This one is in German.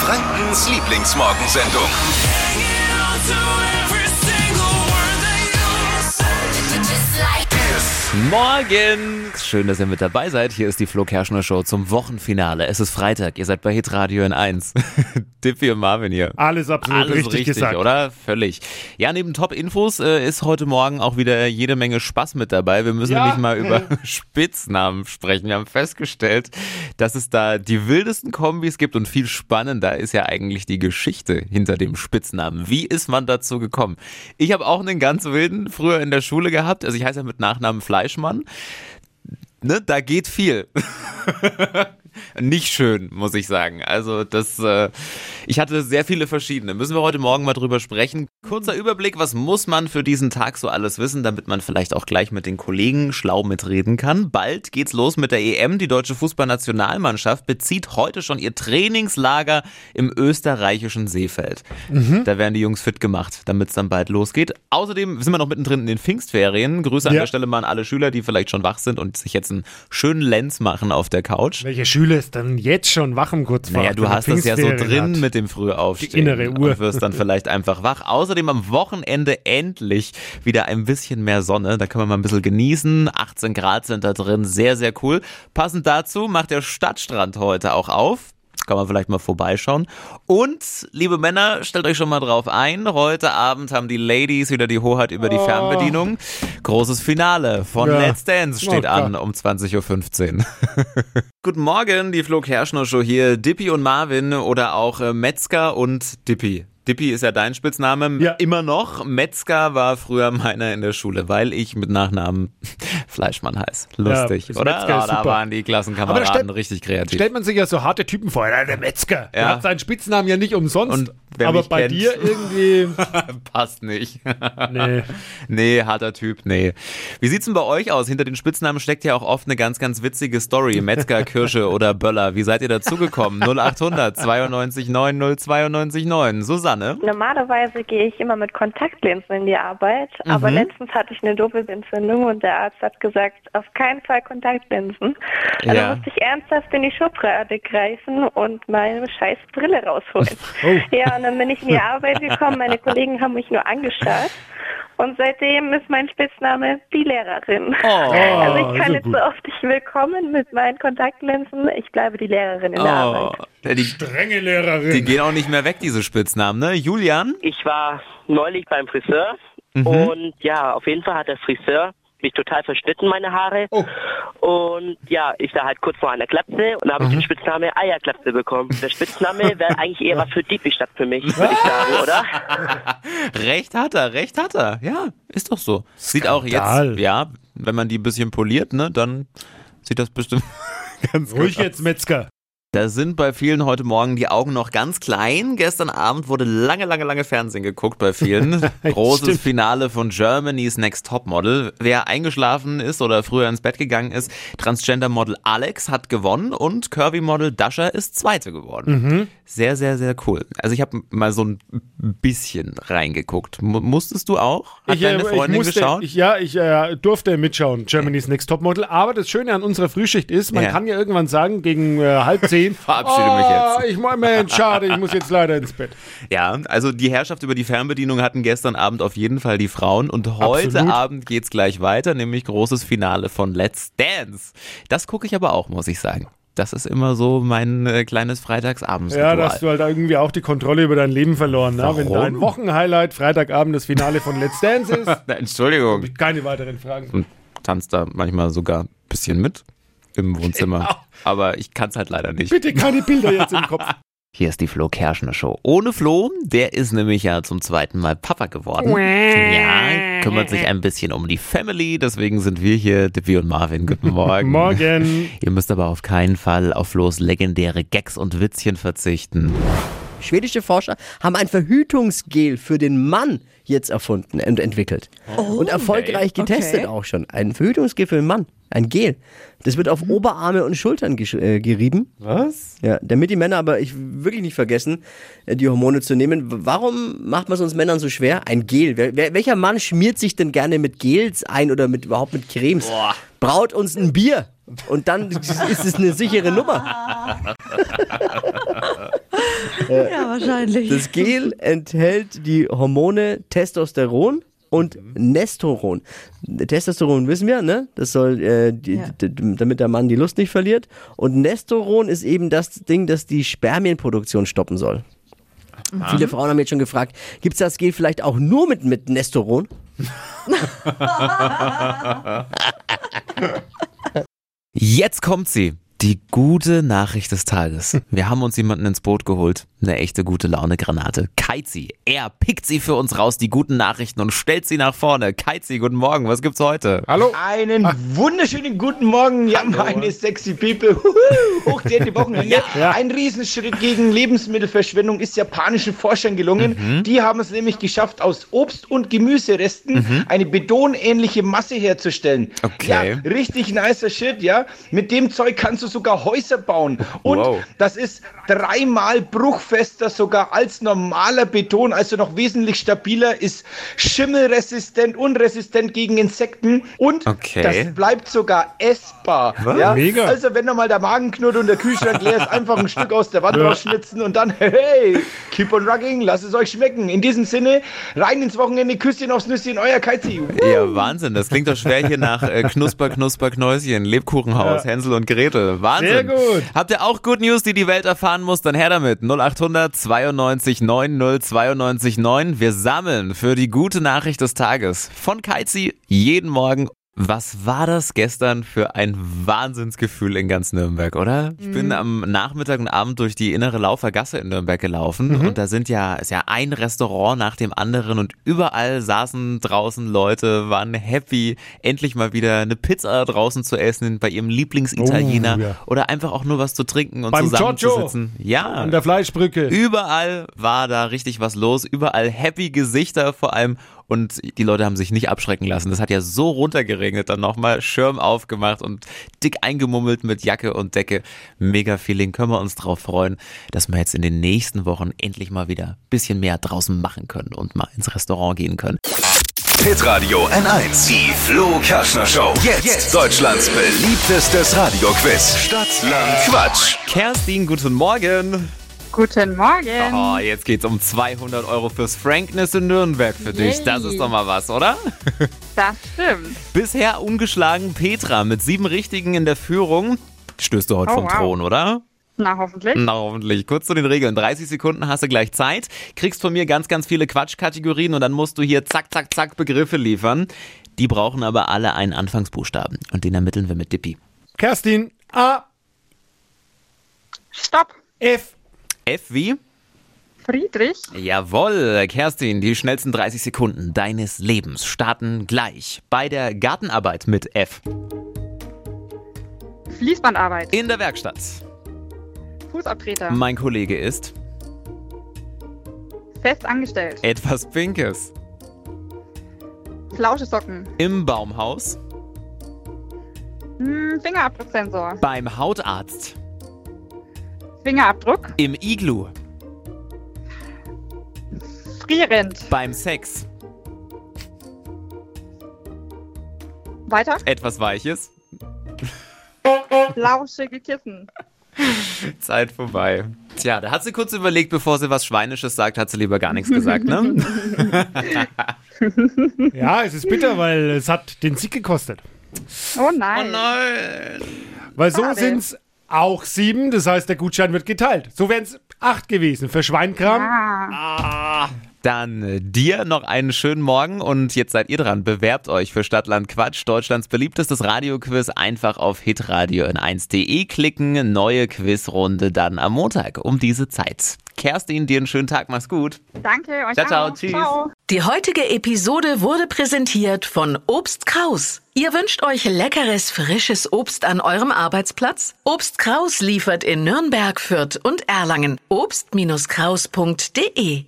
Frankens Lieblingsmorgensendung. Morgen! Schön, dass ihr mit dabei seid. Hier ist die Flo Kerschner Show zum Wochenfinale. Es ist Freitag. Ihr seid bei Hitradio in 1. Dippy und Marvin hier. Alles absolut Alles richtig, richtig, gesagt. oder? Völlig. Ja, neben Top-Infos äh, ist heute Morgen auch wieder jede Menge Spaß mit dabei. Wir müssen Ja. nämlich mal über Spitznamen sprechen. Wir haben festgestellt, dass es da die wildesten Kombis gibt und viel spannender ist ja eigentlich die Geschichte hinter dem Spitznamen. Wie ist man dazu gekommen? Ich habe auch einen ganz wilden früher in der Schule gehabt. Also ich heiße ja mit Nachnamen Fleischmann. Ne, da geht viel. Nicht schön, muss ich sagen. Also das, äh, ich hatte sehr viele verschiedene. Müssen wir heute Morgen mal drüber sprechen. Kurzer Überblick, was muss man für diesen Tag so alles wissen, damit man vielleicht auch gleich mit den Kollegen schlau mitreden kann. Bald geht's los mit der EM. Die deutsche Fußballnationalmannschaft bezieht heute schon ihr Trainingslager im österreichischen Seefeld. Da werden die Jungs fit gemacht, damit es dann bald losgeht. Außerdem sind wir noch mittendrin in den Pfingstferien. Grüße an Ja. der Stelle mal an alle Schüler, die vielleicht schon wach sind und sich jetzt einen schönen Lenz machen auf der Couch. Welcher Schüler ist dann jetzt schon wach um kurz vor Naja, du hast das ja so drin hat? mit dem Frühaufstehen. Die innere Uhr. Und wirst dann vielleicht einfach wach. Außerdem am Wochenende endlich wieder ein bisschen mehr Sonne. Da können wir mal ein bisschen genießen. 18 Grad sind da drin. Sehr, sehr cool. Passend dazu macht der Stadtstrand heute auch auf. Kann man vielleicht mal vorbeischauen. Und, liebe Männer, stellt euch schon mal drauf ein. Heute Abend haben die Ladies wieder die Hoheit über die Fernbedienung. Großes Finale von Oh. Ja. Let's Dance steht Oh an um 20.15 Uhr. Guten Morgen, die Flo Kerschner Show hier. Dippy und Marvin oder auch äh, Metzger und Dippy. Dippy ist ja dein Spitzname. Ja. Immer noch. Metzger war früher meiner in der Schule, weil ich mit Nachnamen Fleischmann heiße. Lustig, das oder? Metzger Ja, ist da waren die Klassenkameraden stellt- richtig kreativ. Stellt man sich ja so harte Typen vor. Ja, der Metzger. Der Ja. hat seinen Spitznamen ja nicht umsonst. Und aber bei kennt- dir irgendwie. Passt nicht. Nee. Nee, harter Typ, nee. Wie sieht's denn bei euch aus? Hinter den Spitznamen steckt ja auch oft eine ganz, ganz witzige Story. Metzger, Kirsche oder Böller. Wie seid ihr dazugekommen? 0800 92 90 92 9. Susanne? Normalerweise gehe ich immer mit Kontaktlinsen in die Arbeit, aber letztens hatte ich eine Doppelentzündung und der Arzt hat gesagt, auf keinen Fall Kontaktlinsen. Also Ja. musste ich ernsthaft in die Schublade greifen und meine scheiß Brille rausholen. Oh. Ja, und dann bin ich in die Arbeit gekommen, meine Kollegen haben mich nur angestarrt. Und seitdem ist mein Spitzname die Lehrerin. Oh. Also ich kann jetzt gut. so oft ich willkommen mit meinen Kontaktlinsen. Ich bleibe die Lehrerin in der Oh. Arbeit. Ja, die, Strenge Lehrerin. die gehen auch nicht mehr weg, diese Spitznamen, ne? Julian? Ich war neulich beim Friseur Mhm. und ja, auf jeden Fall hat der Friseur mich total verschnitten, meine Haare. Oh. Und ja, ich sah halt kurz vor einer Glatze und da habe ich Mhm. den Spitzname Eierglatze bekommen. Der Spitzname wäre eigentlich eher was für Diepy statt für mich, würde ich sagen, oder? Recht hat er, recht hat er. Ja, ist doch so. Sieht auch jetzt, ja, wenn man die ein bisschen poliert, ne, dann sieht das bestimmt ganz Ruhig gut aus. jetzt, Metzger. Da sind bei vielen heute Morgen die Augen noch ganz klein. Gestern Abend wurde lange, lange, lange Fernsehen geguckt bei vielen. Großes Stimmt. Finale von Germany's Next Top Model. Wer eingeschlafen ist oder früher ins Bett gegangen ist, Transgender-Model Alex hat gewonnen und Curvy-Model Dasha ist Zweite geworden. Mhm. Sehr, sehr, sehr cool. Also ich habe mal so ein bisschen reingeguckt. Mu- musstest du auch? Hat Ich, äh, deine Freundin ich musste, geschaut? Ich, ja, ich äh, durfte mitschauen, Germany's Next Topmodel. Aber das Schöne an unserer Frühschicht ist, man Ja. kann ja irgendwann sagen, gegen äh, halb zehn, Verabschiede mich "Ah, jetzt." Ich mein, Mensch, schade, ich muss jetzt leider ins Bett. Ja, also die Herrschaft über die Fernbedienung hatten gestern Abend auf jeden Fall die Frauen und heute Absolut. Abend geht's gleich weiter, nämlich großes Finale von Let's Dance. Das gucke ich aber auch, muss ich sagen. Das ist immer so mein äh, kleines Freitagsabends-Ritual. Ja, da hast du halt irgendwie auch die Kontrolle über dein Leben verloren. Ne? Wenn dein Wochenhighlight Freitagabend das Finale von Let's Dance ist, Entschuldigung, keine weiteren Fragen. und tanzt da manchmal sogar ein bisschen mit im Wohnzimmer. Aber ich kann's halt leider nicht. Bitte keine Bilder jetzt im Kopf. Hier ist die Flo Kerschner Show. Ohne Flo, der ist nämlich ja zum zweiten Mal Papa geworden. Ja, kümmert sich ein bisschen um die Family, deswegen sind wir hier, Dippy und Marvin. Guten Morgen. Morgen. Ihr müsst aber auf keinen Fall auf Flo's legendäre Gags und Witzchen verzichten. Schwedische Forscher haben ein Verhütungsgel für den Mann jetzt erfunden und entwickelt. und erfolgreich getestet okay. auch schon. Ein Verhütungsgel für den Mann. Ein Gel. Das wird auf Oberarme und Schultern äh, gerieben. Was? Ja, damit die Männer aber ich wirklich nicht vergessen, äh, die Hormone zu nehmen. Warum macht man es uns Männern so schwer? Ein Gel. Wer, wer, welcher Mann schmiert sich denn gerne mit Gels ein oder mit überhaupt mit Cremes? Braut uns ein Bier und dann ist es eine sichere Nummer. Ja, wahrscheinlich. Das Gel enthält die Hormone Testosteron und Nestoron. Testosteron wissen wir, ne? Das soll, äh, die, Ja. damit der Mann die Lust nicht verliert. Und Nestoron ist eben das Ding, das die Spermienproduktion stoppen soll. Viele Frauen haben jetzt schon gefragt, gibt es das Gel vielleicht auch nur mit, mit Nestoron? Jetzt kommt sie. Die gute Nachricht des Tages. Wir haben uns jemanden ins Boot geholt. Eine echte gute Laune-Granate. Keizi. Er pickt sie für uns raus, die guten Nachrichten, und stellt sie nach vorne. Keizi, guten Morgen. Was gibt's heute? Hallo? Einen wunderschönen guten Morgen, ja, meine sexy People. Huhu, Hochzehnte Wochenende. Ein Riesenschritt gegen Lebensmittelverschwendung ist japanischen Forschern gelungen. Die haben es nämlich geschafft, aus Obst- und Gemüseresten eine betonähnliche Masse herzustellen. Okay. Ja, richtig nicer Shit, ja. Mit dem Zeug kannst du sogar Häuser bauen. Und Wow. das ist dreimal bruchfester sogar als normaler Beton, also noch wesentlich stabiler, ist schimmelresistent und resistent gegen Insekten und Okay. das bleibt sogar essbar. Ja? Mega. Also wenn nochmal der Magen knurrt und der Kühlschrank leer ist, einfach ein Stück aus der Wand rausschnitzen und dann, hey, keep on rocking, lasst es euch schmecken. In diesem Sinne, rein ins Wochenende, Küsschen aufs Nüsschen, euer Kaizi. Ja, Wahnsinn. Das klingt doch schwer hier nach äh, Knusper, Knusper, Knäuschen, Lebkuchenhaus, Hänsel und Gretel. Wahnsinn. Sehr gut. Habt ihr auch Good News, die die Welt erfahren muss? Dann her damit. 0800 92 90 92 9. Wir sammeln für die gute Nachricht des Tages von Keizi jeden Morgen. Was war das gestern für ein Wahnsinnsgefühl in ganz Nürnberg, oder? Ich bin am Nachmittag und Abend durch die innere Laufer Gasse in Nürnberg gelaufen und da sind ja, ist ja ein Restaurant nach dem anderen und überall saßen draußen Leute, waren happy, endlich mal wieder eine Pizza draußen zu essen bei ihrem Lieblingsitaliener Oh, ja. oder einfach auch nur was zu trinken und Beim zusammenzusitzen. Ja. An der Fleischbrücke. Überall war da richtig was los, überall happy Gesichter vor allem und die Leute haben sich nicht abschrecken lassen. Das hat ja so runtergeregnet, dann nochmal Schirm aufgemacht und dick eingemummelt mit Jacke und Decke. Mega Feeling, können wir uns drauf freuen, dass wir jetzt in den nächsten Wochen endlich mal wieder ein bisschen mehr draußen machen können und mal ins Restaurant gehen können. Hitradio N1. Die Flo Kaschner Show. Jetzt. Deutschlands beliebtestes Radioquiz. Stadt, Land, Quatsch. Kerstin, guten Morgen. Guten Morgen. Oh, jetzt geht's um 200 Euro fürs Frankness in Nürnberg für dich. Yay. Das ist doch mal was, oder? Das stimmt. Bisher ungeschlagen Petra mit sieben Richtigen in der Führung. Stößt du heute Oh, vom wow. Thron, oder? Na, hoffentlich. Na, hoffentlich. Kurz zu den Regeln. 30 Sekunden hast du gleich Zeit. Kriegst von mir ganz, ganz viele Quatschkategorien und dann musst du hier zack, zack, zack Begriffe liefern. Die brauchen aber alle einen Anfangsbuchstaben. Und den ermitteln wir mit Dippi. Kerstin, A, Stopp. F, F wie? Friedrich. Jawohl, Kerstin, die schnellsten 30 Sekunden deines Lebens starten gleich. Bei der Gartenarbeit mit F. Fließbandarbeit. In der Werkstatt. Fußabtreter. Mein Kollege ist Fest angestellt. etwas Pinkes. Flauschesocken. Im Baumhaus. Hm, Fingerabdrucksensor. Beim Hautarzt. Fingerabdruck. Im Iglu. Frierend. Beim Sex. Weiter. Etwas Weiches. Flauschige Kissen. Zeit vorbei. Tja, da hat sie kurz überlegt, bevor sie was Schweinisches sagt, hat sie lieber gar nichts gesagt, ne? Ja, es ist bitter, weil es hat den Sieg gekostet. Oh nein. nein. Weil so sind es auch sieben, das heißt, der Gutschein wird geteilt. So wären es acht gewesen für Schweinkram. Ah, Dann äh, dir noch einen schönen Morgen und jetzt seid ihr dran. Bewerbt euch für Stadtland Quatsch, Deutschlands beliebtestes Radioquiz. Einfach auf hitradio in 1.de klicken. Neue Quizrunde dann am Montag um diese Zeit. Kerstin, dir einen schönen Tag, mach's gut. danke euch Ciao, ciao, auch. tschüss. Ciao. Die heutige Episode wurde präsentiert von Obst Kraus. Ihr wünscht euch leckeres, frisches Obst an eurem Arbeitsplatz? Obst Kraus liefert in Nürnberg, Fürth und Erlangen. Obst-Kraus.de